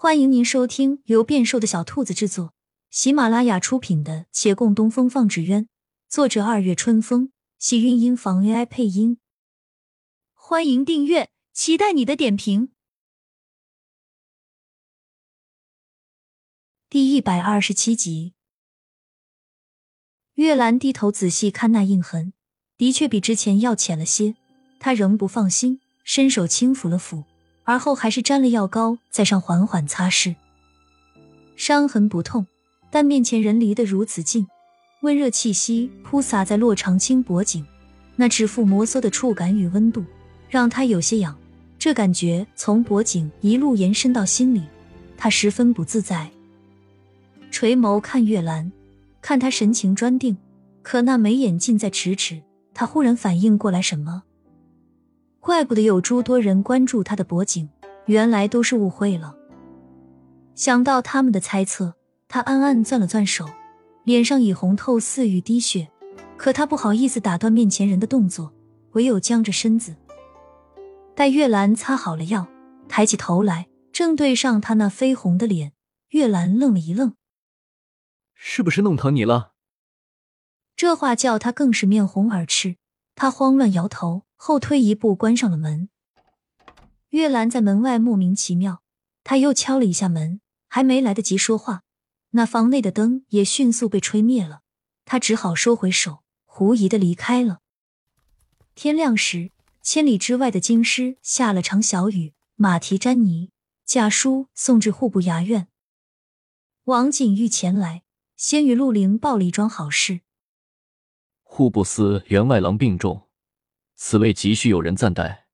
欢迎您收听由变瘦的小兔子制作、喜马拉雅出品的《且共东风放纸鸢》，作者二月春风，喜韵音房 AI 配音。欢迎订阅，期待你的点评。第一百二十七集，月兰低头仔细看那印痕，的确比之前要浅了些。她仍不放心，伸手轻抚了抚。而后还是沾了药膏，在上缓缓擦拭。伤痕不痛，但面前人离得如此近，温热气息扑洒在洛长青脖颈，那指腹摩挲的触感与温度，让他有些痒。这感觉从脖颈一路延伸到心里，他十分不自在。垂眸看月兰，看他神情专定，可那眉眼近在咫尺。他忽然反应过来什么。怪不得有诸多人关注他的脖颈，原来都是误会了。想到他们的猜测，他暗暗攥了攥手，脸上已红透似欲滴血。可他不好意思打断面前人的动作，唯有僵着身子。待月兰擦好了药，抬起头来，正对上他那绯红的脸，月兰愣了一愣：“是不是弄疼你了？”这话叫他更是面红耳赤。他慌乱摇头。后退一步，关上了门。月兰在门外莫名其妙，他又敲了一下门，还没来得及说话，那房内的灯也迅速被吹灭了。他只好收回手，狐疑的离开了。天亮时，千里之外的京师下了场小雨，马蹄沾泥，驾书送至户部衙院。王景玉前来，先与陆凌报了一桩好事：户部司员外郎病重。此位急需有人暂代，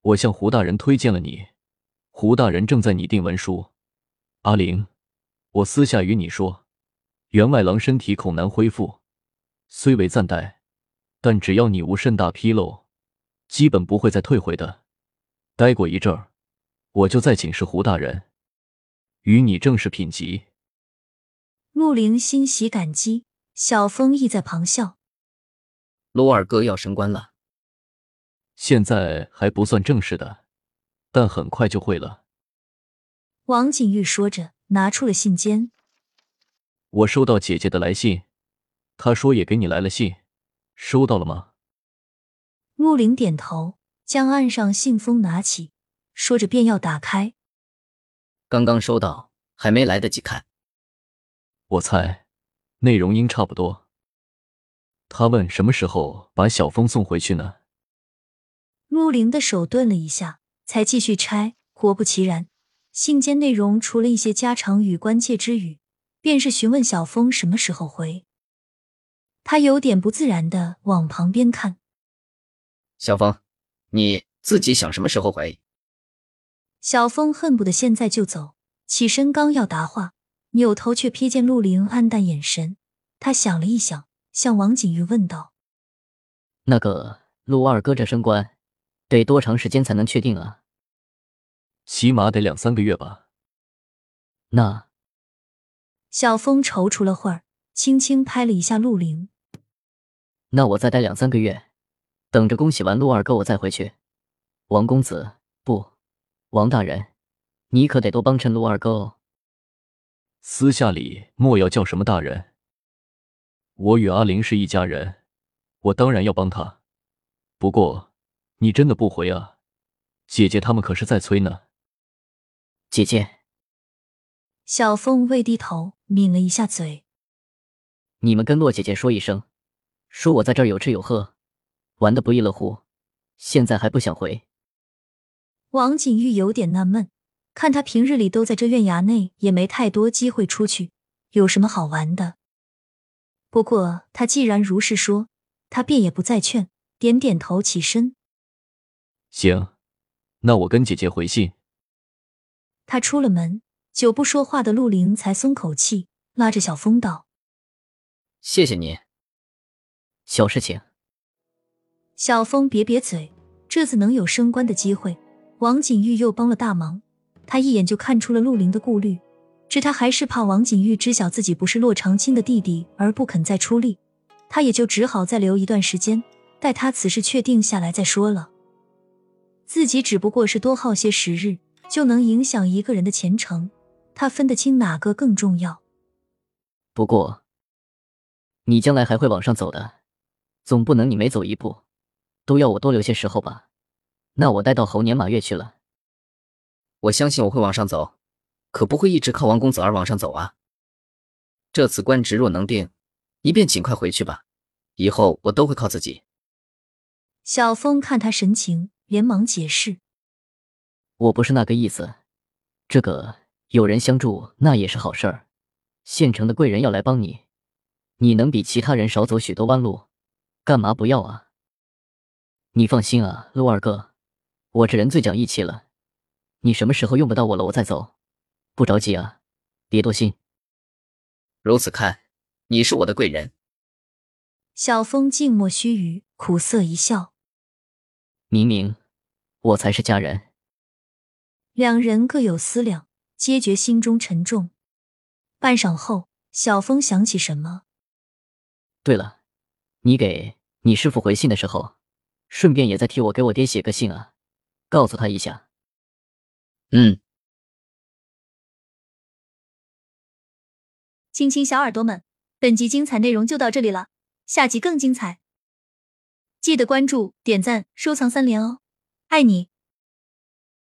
我向胡大人推荐了你，胡大人正在拟定文书。阿玲，我私下与你说，员外郎身体恐难恢复，虽为暂代，但只要你无甚大纰漏，基本不会再退回的。待过一阵儿，我就再请示胡大人，与你正式品级。陆凌欣喜感激，小风亦在旁笑。陆二哥要升官了。现在还不算正式的，但很快就会了。王景玉说着，拿出了信笺。我收到姐姐的来信，她说也给你来了信，收到了吗？陆凌点头，将案上信封拿起，说着便要打开。刚刚收到，还没来得及看。我猜，内容应差不多。他问什么时候把小峰送回去呢？陆凌的手顿了一下，才继续拆。果不其然，信件内容除了一些家常与关切之语，便是询问小峰什么时候回。他有点不自然的往旁边看。小峰，你自己想什么时候回？小峰恨不得现在就走，起身刚要答话，扭头却瞥见陆凌黯淡眼神。他想了一想，向王景玉问道：“那个陆二哥这升官？”得多长时间才能确定啊？起码得两三个月吧。那小峰踌躇了会儿，轻轻拍了一下陆凌。那我再待两三个月，等着恭喜完陆二哥，我再回去。王公子，不，王大人，你可得多帮衬陆二哥哦。私下里莫要叫什么大人。我与阿玲是一家人，我当然要帮他。不过。你真的不回啊？姐姐他们可是在催呢。姐姐，小凤未低头，抿了一下嘴。你们跟洛姐姐说一声，说我在这儿有吃有喝，玩的不亦乐乎。现在还不想回？王景玉有点纳闷，看他平日里都在这院衙内，也没太多机会出去，有什么好玩的？不过他既然如是说，他便也不再劝，点点头，起身。行，那我跟姐姐回信。他出了门，久不说话的陆凌才松口气，拉着小风道：“谢谢你，小事情。”小风瘪瘪嘴，这次能有升官的机会，王景玉又帮了大忙，他一眼就看出了陆凌的顾虑，只他还是怕王景玉知晓自己不是洛长青的弟弟而不肯再出力，他也就只好再留一段时间，待他此事确定下来再说了。自己只不过是多耗些时日，就能影响一个人的前程，他分得清哪个更重要。不过，你将来还会往上走的，总不能你每走一步都要我多留些时候吧？那我待到猴年马月去了。我相信我会往上走，可不会一直靠王公子而往上走啊。这次官职若能定，你便尽快回去吧，以后我都会靠自己。小峰看他神情，连忙解释：“我不是那个意思，这个有人相助那也是好事儿。县城的贵人要来帮你，你能比其他人少走许多弯路，干嘛不要啊？你放心啊，陆二哥，我这人最讲义气了。你什么时候用不到我了，我再走，不着急啊，别多心。如此看，你是我的贵人。”小风静默须臾，苦涩一笑。明明我才是家人。两人各有思量，皆觉心中沉重。半晌后，小峰想起什么。对了，你给你师傅回信的时候，顺便也在替我给我爹写个信啊，告诉他一下。嗯。亲亲小耳朵们，本集精彩内容就到这里了，下集更精彩。记得关注、点赞、收藏三连哦，爱你！